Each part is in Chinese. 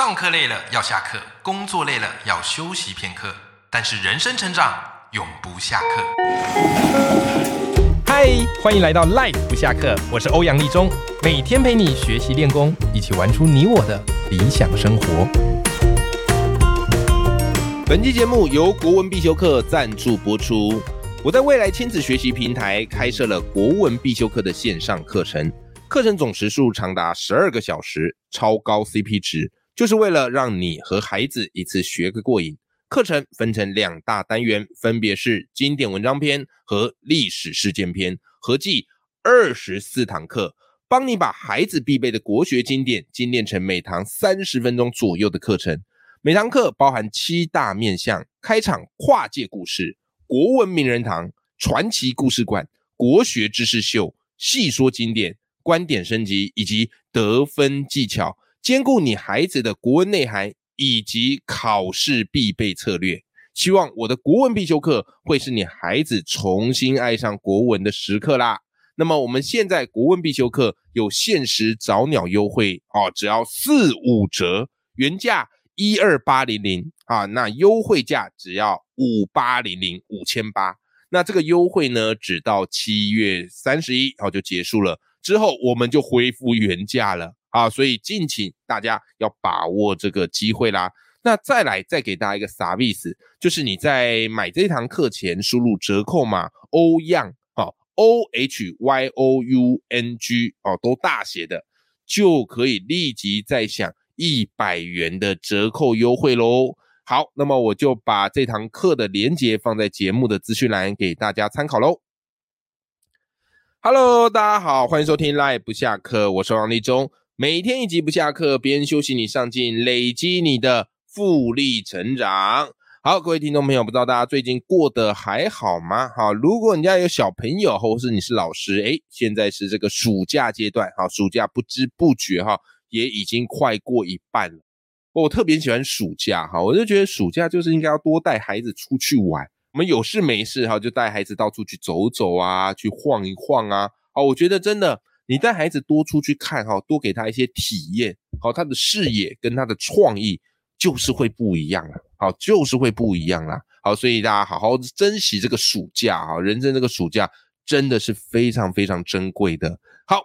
上课累了要下课，工作累了要休息片刻，但是人生成长永不下课。嗨，欢迎来到 Life 不下课，我是欧阳立中，每天陪你学习练功，一起玩出你我的理想生活。本期节目由国文必修课赞助播出。我在未来亲子学习平台开设了国文必修课的线上课程，课程总时数长达十二个小时，超高 CP 值。就是为了让你和孩子一次学个过瘾。课程分成两大单元，分别是经典文章篇和历史事件篇，合计二十四堂课，帮你把孩子必备的国学经典精炼成每堂三十分钟左右的课程。每堂课包含七大面向：开场跨界故事、国文名人堂、传奇故事馆、国学知识秀、细说经典、观点升级以及得分技巧。兼顾你孩子的国文内涵以及考试必备策略，希望我的国文必修课会是你孩子重新爱上国文的时刻啦。那么我们现在国文必修课有限时早鸟优惠哦，只要四五折，原价一二八零零啊，那优惠价只要五八零零五千八。那这个优惠呢，只到七月三十一号就结束了，之后我们就恢复原价了。啊，所以敬请大家要把握这个机会啦。那再来再给大家一个 service，就是你在买这堂课前输入折扣码欧样啊，O H Y O U N G 哦，都大写的，就可以立即再享一百元的折扣优惠喽。好，那么我就把这堂课的链接放在节目的资讯栏给大家参考喽。Hello，大家好，欢迎收听 Live 不下课，我是王立忠。每天一集不下课，别人休息你上进，累积你的复利成长。好，各位听众朋友，不知道大家最近过得还好吗？好，如果你家有小朋友，或是你是老师，诶，现在是这个暑假阶段，哈，暑假不知不觉哈，也已经快过一半了。我特别喜欢暑假，哈，我就觉得暑假就是应该要多带孩子出去玩。我们有事没事，哈，就带孩子到处去走走啊，去晃一晃啊。好，我觉得真的。你带孩子多出去看哈，多给他一些体验，好，他的视野跟他的创意就是会不一样了，好，就是会不一样啦，好，所以大家好好珍惜这个暑假哈，人生这个暑假真的是非常非常珍贵的。好，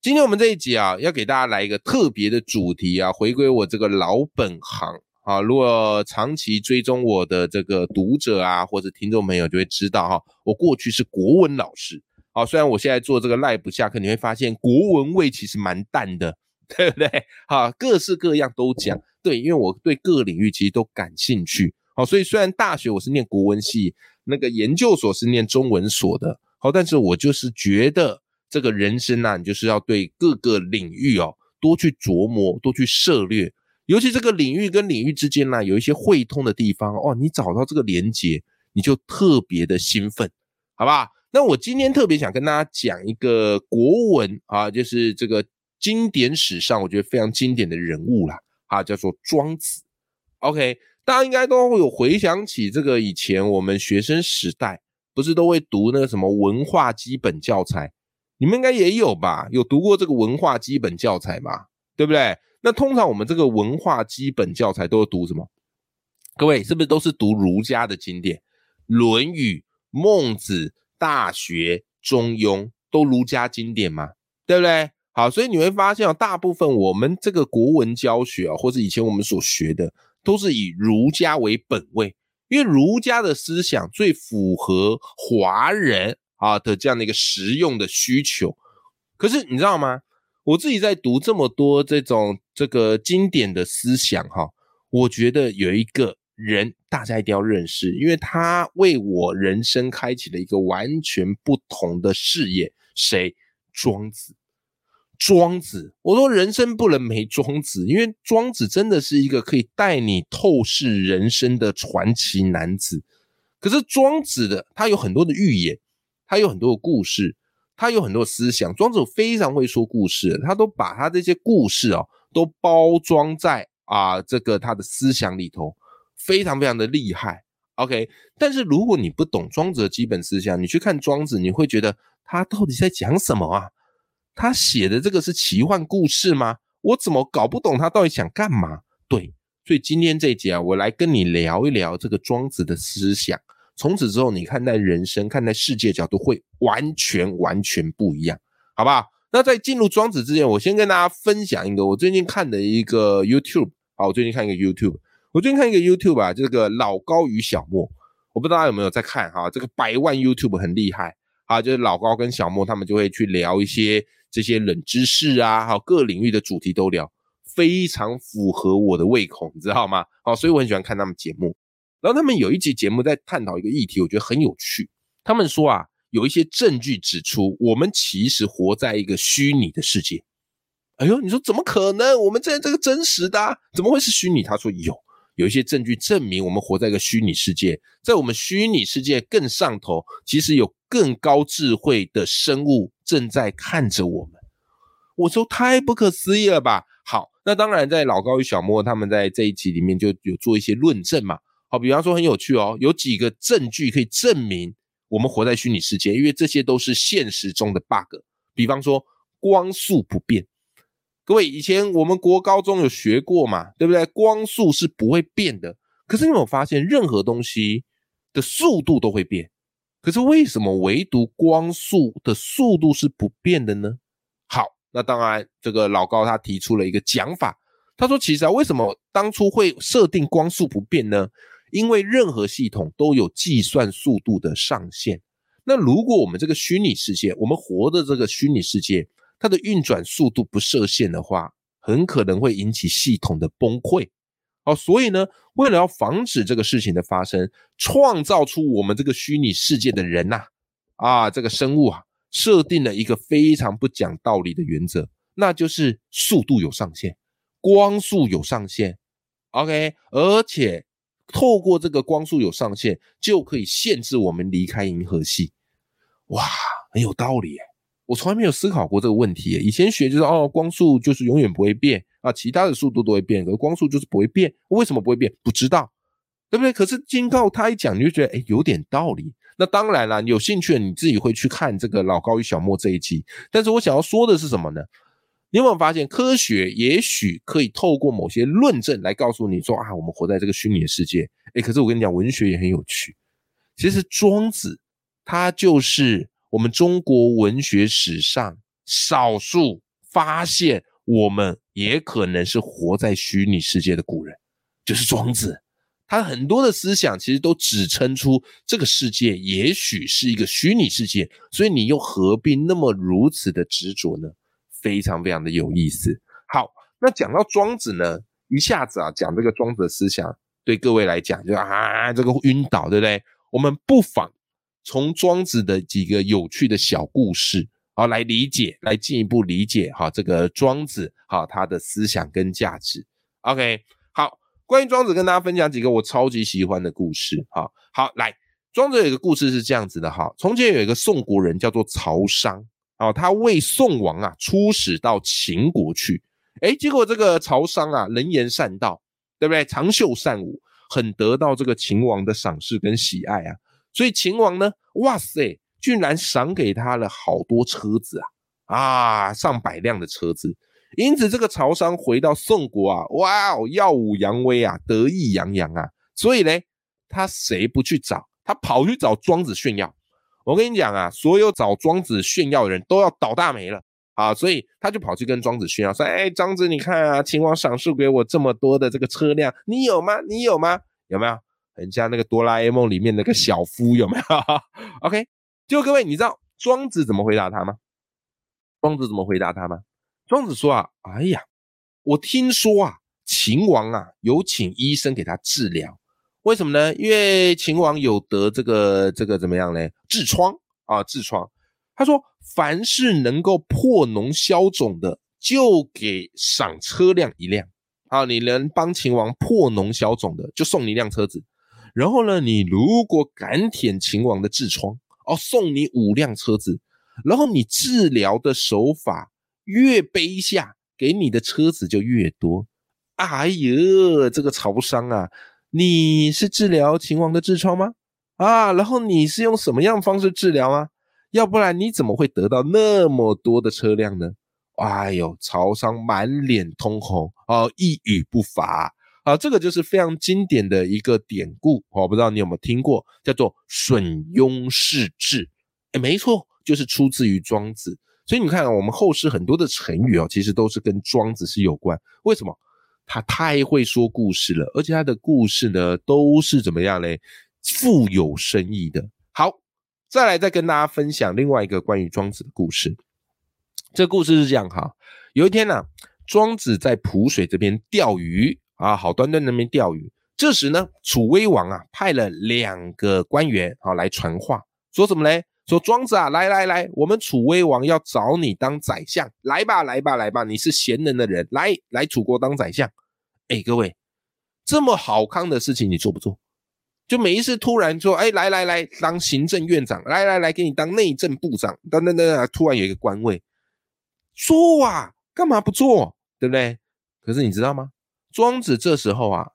今天我们这一集啊，要给大家来一个特别的主题啊，回归我这个老本行啊，如果长期追踪我的这个读者啊或者听众朋友就会知道哈，我过去是国文老师。好，虽然我现在做这个赖不下课，你会发现国文味其实蛮淡的，对不对？好，各式各样都讲，对，因为我对各领域其实都感兴趣。好，所以虽然大学我是念国文系，那个研究所是念中文所的，好，但是我就是觉得这个人生呐，你就是要对各个领域哦多去琢磨，多去涉略，尤其这个领域跟领域之间呢有一些汇通的地方哦，你找到这个连接，你就特别的兴奋，好不好？那我今天特别想跟大家讲一个国文啊，就是这个经典史上我觉得非常经典的人物啦，啊，叫做庄子。OK，大家应该都会有回想起这个以前我们学生时代，不是都会读那个什么文化基本教材？你们应该也有吧？有读过这个文化基本教材吧？对不对？那通常我们这个文化基本教材都是读什么？各位是不是都是读儒家的经典，《论语》《孟子》？大学、中庸都儒家经典嘛，对不对？好，所以你会发现啊，大部分我们这个国文教学啊，或者以前我们所学的，都是以儒家为本位，因为儒家的思想最符合华人啊的这样的一个实用的需求。可是你知道吗？我自己在读这么多这种这个经典的思想哈，我觉得有一个。人，大家一定要认识，因为他为我人生开启了一个完全不同的视野。谁？庄子。庄子，我说人生不能没庄子，因为庄子真的是一个可以带你透视人生的传奇男子。可是庄子的他有很多的寓言，他有很多的故事，他有很多思想。庄子非常会说故事，他都把他这些故事哦，都包装在啊这个他的思想里头。非常非常的厉害，OK。但是如果你不懂庄子的基本思想，你去看庄子，你会觉得他到底在讲什么啊？他写的这个是奇幻故事吗？我怎么搞不懂他到底想干嘛？对，所以今天这一节啊，我来跟你聊一聊这个庄子的思想。从此之后，你看待人生、看待世界角度会完全完全不一样，好不好？那在进入庄子之前，我先跟大家分享一个我最近看的一个 YouTube。好，我最近看一个 YouTube，我最近看一个 YouTube 啊，这个老高与小莫，我不知道大家有没有在看哈？这个百万 YouTube 很厉害啊，就是老高跟小莫他们就会去聊一些这些冷知识啊，好各领域的主题都聊，非常符合我的胃口，你知道吗？好，所以我很喜欢看他们节目。然后他们有一集节目在探讨一个议题，我觉得很有趣。他们说啊，有一些证据指出，我们其实活在一个虚拟的世界。哎呦，你说怎么可能？我们在这个真实的，怎么会是虚拟？他说有，有一些证据证明我们活在一个虚拟世界，在我们虚拟世界更上头，其实有更高智慧的生物正在看着我们。我说太不可思议了吧？好，那当然，在老高与小莫他们在这一集里面就有做一些论证嘛。好，比方说很有趣哦，有几个证据可以证明我们活在虚拟世界，因为这些都是现实中的 bug。比方说光速不变，各位以前我们国高中有学过嘛，对不对？光速是不会变的。可是你有没有发现，任何东西的速度都会变，可是为什么唯独光速的速度是不变的呢？好，那当然，这个老高他提出了一个讲法，他说其实啊，为什么当初会设定光速不变呢？因为任何系统都有计算速度的上限。那如果我们这个虚拟世界，我们活的这个虚拟世界，它的运转速度不设限的话，很可能会引起系统的崩溃。哦，所以呢，为了要防止这个事情的发生，创造出我们这个虚拟世界的人呐，啊，这个生物啊，设定了一个非常不讲道理的原则，那就是速度有上限，光速有上限。OK，而且。透过这个光速有上限，就可以限制我们离开银河系。哇，很有道理我从来没有思考过这个问题。以前学就是哦，光速就是永远不会变啊，其他的速度都会变，可是光速就是不会变。为什么不会变？不知道，对不对？可是经过他一讲，你就觉得哎，有点道理。那当然了，有兴趣的你自己会去看这个老高与小莫这一集。但是我想要说的是什么呢？你有没有发现，科学也许可以透过某些论证来告诉你说啊，我们活在这个虚拟的世界。哎，可是我跟你讲，文学也很有趣。其实庄子他就是我们中国文学史上少数发现我们也可能是活在虚拟世界的古人，就是庄子。他很多的思想其实都指称出这个世界也许是一个虚拟世界，所以你又何必那么如此的执着呢？非常非常的有意思。好，那讲到庄子呢，一下子啊讲这个庄子的思想，对各位来讲就啊这个晕倒，对不对？我们不妨从庄子的几个有趣的小故事啊来理解，来进一步理解哈这个庄子哈他的思想跟价值。OK，好，关于庄子跟大家分享几个我超级喜欢的故事。哈，好来，庄子有一个故事是这样子的哈，从前有一个宋国人叫做曹商。哦，他为宋王啊出使到秦国去，哎，结果这个曹商啊能言善道，对不对？长袖善舞，很得到这个秦王的赏识跟喜爱啊。所以秦王呢，哇塞，居然赏给他了好多车子啊，啊，上百辆的车子。因此，这个曹商回到宋国啊，哇哦，耀武扬威啊，得意洋洋啊。所以呢，他谁不去找？他跑去找庄子炫耀。我跟你讲啊，所有找庄子炫耀的人都要倒大霉了啊！所以他就跑去跟庄子炫耀说：“哎，庄子，你看啊，秦王赏赐给我这么多的这个车辆，你有吗？你有吗？有没有？很像那个哆啦 A 梦里面那个小夫，有没有？OK，就各位，你知道庄子怎么回答他吗？庄子怎么回答他吗？庄子说啊，哎呀，我听说啊，秦王啊有请医生给他治疗。”为什么呢？因为秦王有得这个这个怎么样呢？痔疮啊，痔疮。他说，凡是能够破脓消肿的，就给赏车辆一辆啊。你能帮秦王破脓消肿的，就送你一辆车子。然后呢，你如果敢舔秦王的痔疮，哦，送你五辆车子。然后你治疗的手法越卑下，给你的车子就越多。哎呦，这个曹商啊！你是治疗秦王的痔疮吗？啊，然后你是用什么样方式治疗啊？要不然你怎么会得到那么多的车辆呢？哎呦，曹商满脸通红哦，一语不发。啊，这个就是非常经典的一个典故，我不知道你有没有听过，叫做“损庸事智”。哎，没错，就是出自于庄子。所以你看，我们后世很多的成语哦，其实都是跟庄子是有关。为什么？他太会说故事了，而且他的故事呢，都是怎么样嘞？富有深意的。好，再来再跟大家分享另外一个关于庄子的故事。这故事是这样哈，有一天呢，庄子在蒲水这边钓鱼啊，好端端那边钓鱼。这时呢，楚威王啊派了两个官员啊来传话，说什么嘞？说庄子啊，来来来，我们楚威王要找你当宰相，来吧来吧来吧，你是贤能的人，来来楚国当宰相。哎，各位，这么好康的事情你做不做？就每一次突然说，哎，来来来，当行政院长，来来来，给你当内政部长，等等等，突然有一个官位，做啊，干嘛不做？对不对？可是你知道吗？庄子这时候啊，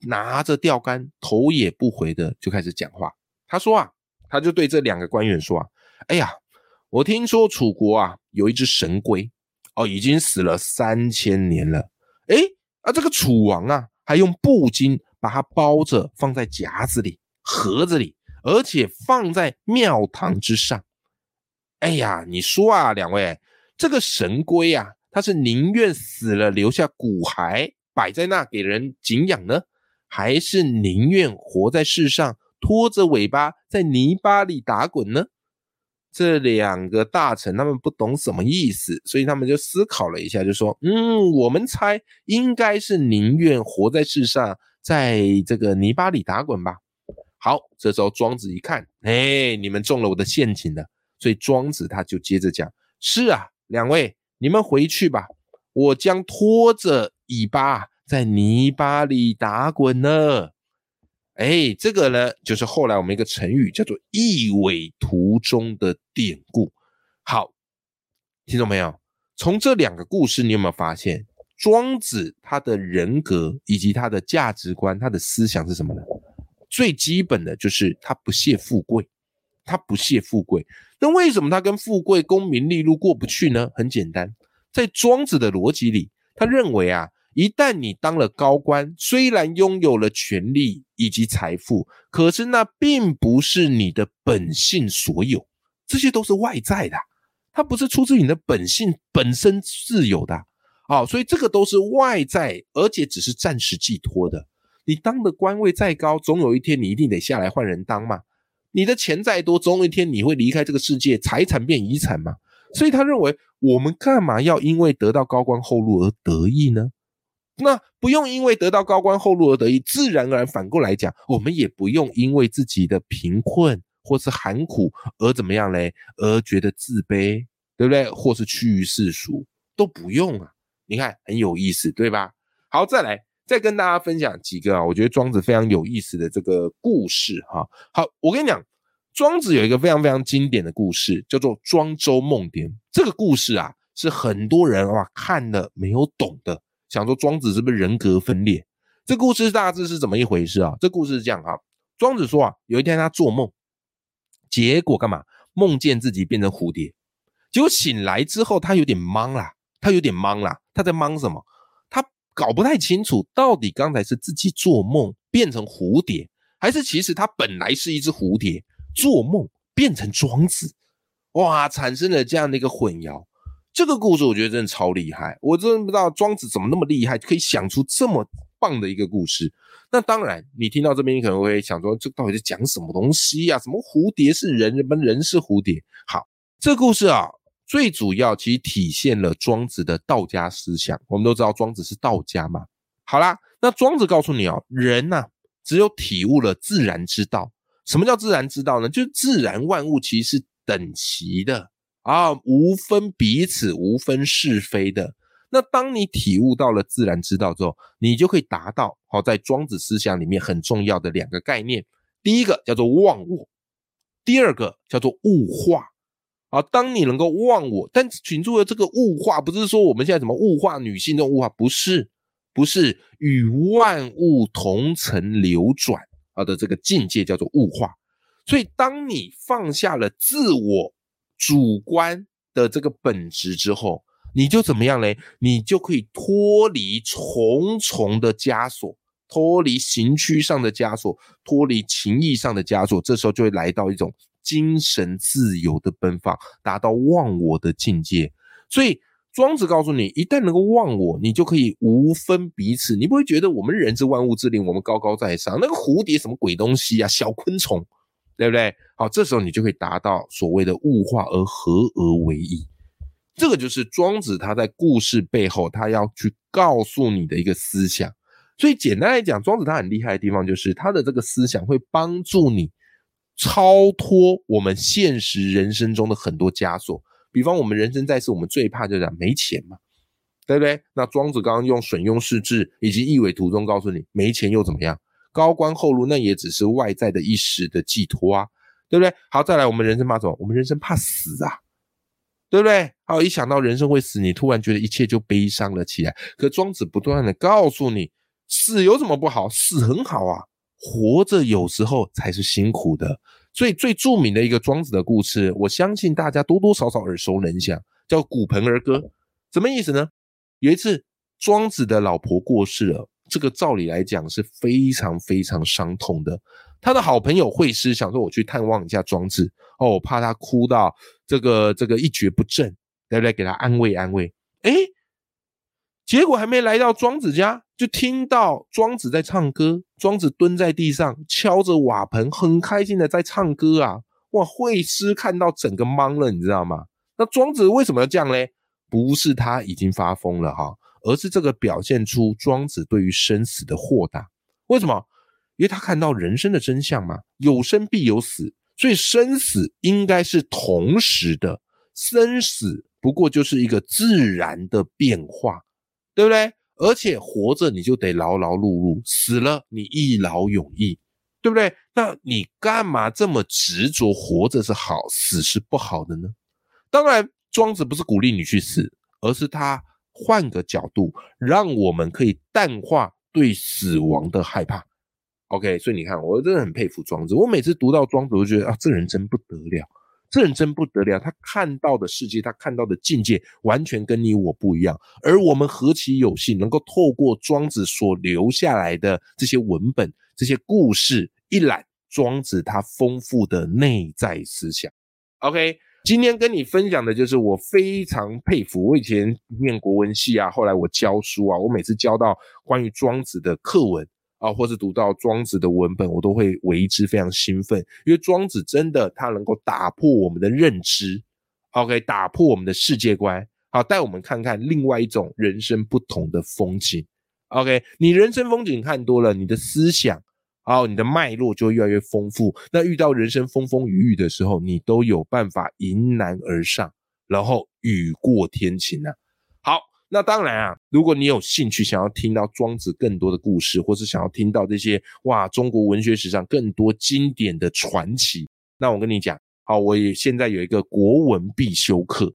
拿着钓竿，头也不回的就开始讲话。他说啊。他就对这两个官员说：“啊，哎呀，我听说楚国啊有一只神龟，哦，已经死了三千年了。哎，啊，这个楚王啊还用布巾把它包着，放在夹子里、盒子里，而且放在庙堂之上。哎呀，你说啊，两位，这个神龟啊，他是宁愿死了留下骨骸摆在那给人敬仰呢，还是宁愿活在世上？”拖着尾巴在泥巴里打滚呢？这两个大臣他们不懂什么意思，所以他们就思考了一下，就说：“嗯，我们猜应该是宁愿活在世上，在这个泥巴里打滚吧。”好，这时候庄子一看，哎，你们中了我的陷阱了，所以庄子他就接着讲：“是啊，两位，你们回去吧，我将拖着尾巴在泥巴里打滚呢。”哎，这个呢，就是后来我们一个成语叫做“一苇图中”的典故。好，听懂没有，从这两个故事，你有没有发现庄子他的人格以及他的价值观、他的思想是什么呢？最基本的就是他不屑富贵，他不屑富贵。那为什么他跟富贵、功名利禄过不去呢？很简单，在庄子的逻辑里，他认为啊。一旦你当了高官，虽然拥有了权力以及财富，可是那并不是你的本性所有，这些都是外在的，它不是出自你的本性本身自有的。好，所以这个都是外在，而且只是暂时寄托的。你当的官位再高，总有一天你一定得下来换人当嘛。你的钱再多，总有一天你会离开这个世界，财产变遗产嘛。所以他认为，我们干嘛要因为得到高官厚禄而得意呢？那不用因为得到高官厚禄而得意，自然而然反过来讲，我们也不用因为自己的贫困或是寒苦而怎么样嘞，而觉得自卑，对不对？或是趋于世俗，都不用啊。你看很有意思，对吧？好，再来再跟大家分享几个啊，我觉得庄子非常有意思的这个故事哈。好，我跟你讲，庄子有一个非常非常经典的故事，叫做《庄周梦蝶》。这个故事啊，是很多人哇看了没有懂的。想说庄子是不是人格分裂？这故事大致是怎么一回事啊？这故事是这样啊，庄子说啊，有一天他做梦，结果干嘛？梦见自己变成蝴蝶，结果醒来之后他有点懵啦，他有点懵啦，他在忙什么？他搞不太清楚，到底刚才是自己做梦变成蝴蝶，还是其实他本来是一只蝴蝶，做梦变成庄子？哇，产生了这样的一个混淆。这个故事我觉得真的超厉害，我真的不知道庄子怎么那么厉害，可以想出这么棒的一个故事。那当然，你听到这边，你可能会想说，这到底是讲什么东西呀？什么蝴蝶是人，人们人是蝴蝶？好，这个故事啊，最主要其实体现了庄子的道家思想。我们都知道庄子是道家嘛。好啦，那庄子告诉你哦，人呐，只有体悟了自然之道。什么叫自然之道呢？就是自然万物其实是等齐的。啊，无分彼此，无分是非的。那当你体悟到了自然之道之后，你就可以达到好在庄子思想里面很重要的两个概念。第一个叫做忘我，第二个叫做物化。啊，当你能够忘我，但请注意这个物化不是说我们现在怎么物化女性这种物化，不是，不是与万物同层流转啊的这个境界叫做物化。所以当你放下了自我。主观的这个本质之后，你就怎么样嘞？你就可以脱离重重的枷锁，脱离刑区上的枷锁，脱离情义上的枷锁，这时候就会来到一种精神自由的奔放，达到忘我的境界。所以庄子告诉你，一旦能够忘我，你就可以无分彼此，你不会觉得我们人是万物之灵，我们高高在上，那个蝴蝶什么鬼东西啊，小昆虫，对不对？好，这时候你就可以达到所谓的物化而合而为一。这个就是庄子他在故事背后，他要去告诉你的一个思想。所以简单来讲，庄子他很厉害的地方，就是他的这个思想会帮助你超脱我们现实人生中的很多枷锁。比方我们人生在世，我们最怕就是没钱嘛，对不对？那庄子刚刚用损庸世志以及易尾图中告诉你，没钱又怎么样？高官厚禄那也只是外在的一时的寄托啊，对不对？好，再来，我们人生怕什么？我们人生怕死啊。对不对？好，一想到人生会死，你突然觉得一切就悲伤了起来。可庄子不断的告诉你，死有什么不好？死很好啊，活着有时候才是辛苦的。所以最著名的一个庄子的故事，我相信大家多多少少耳熟能详，叫《骨盆儿歌》。什么意思呢？有一次庄子的老婆过世了，这个照理来讲是非常非常伤痛的。他的好朋友惠施想说，我去探望一下庄子哦，我怕他哭到这个这个一蹶不振，对不对？给他安慰安慰。哎，结果还没来到庄子家，就听到庄子在唱歌。庄子蹲在地上敲着瓦盆，很开心的在唱歌啊！哇，惠施看到整个懵了，你知道吗？那庄子为什么要这样嘞？不是他已经发疯了哈，而是这个表现出庄子对于生死的豁达。为什么？因为他看到人生的真相嘛，有生必有死，所以生死应该是同时的，生死不过就是一个自然的变化，对不对？而且活着你就得劳劳碌碌，死了你一劳永逸，对不对？那你干嘛这么执着活着是好，死是不好的呢？当然，庄子不是鼓励你去死，而是他换个角度，让我们可以淡化对死亡的害怕。OK，所以你看，我真的很佩服庄子。我每次读到庄子，我就觉得啊，这人真不得了，这人真不得了。他看到的世界，他看到的境界，完全跟你我不一样。而我们何其有幸，能够透过庄子所留下来的这些文本、这些故事，一览庄子他丰富的内在思想。OK，今天跟你分享的就是我非常佩服。我以前念国文系啊，后来我教书啊，我每次教到关于庄子的课文。啊，或是读到庄子的文本，我都会为之非常兴奋，因为庄子真的他能够打破我们的认知，OK，打破我们的世界观，好，带我们看看另外一种人生不同的风景，OK，你人生风景看多了，你的思想，好，你的脉络就越来越丰富，那遇到人生风风雨雨的时候，你都有办法迎难而上，然后雨过天晴啊。那当然啊，如果你有兴趣想要听到庄子更多的故事，或是想要听到这些哇中国文学史上更多经典的传奇，那我跟你讲，好，我也现在有一个国文必修课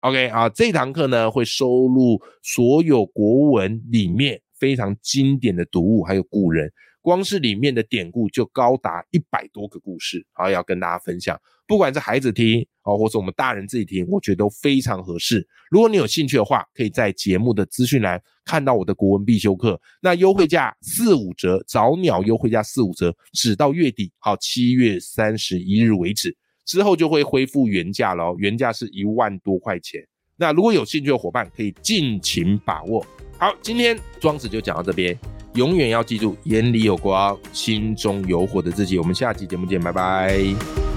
，OK 啊，这堂课呢会收录所有国文里面非常经典的读物，还有古人。光是里面的典故就高达一百多个故事，好要跟大家分享。不管是孩子听哦，或者我们大人自己听，我觉得都非常合适。如果你有兴趣的话，可以在节目的资讯栏看到我的国文必修课，那优惠价四五折，早鸟优惠价四五折，只到月底，好七月三十一日为止，之后就会恢复原价了，原价是一万多块钱。那如果有兴趣的伙伴，可以尽情把握。好，今天庄子就讲到这边。永远要记住，眼里有光，心中有火的自己。我们下期节目见，拜拜。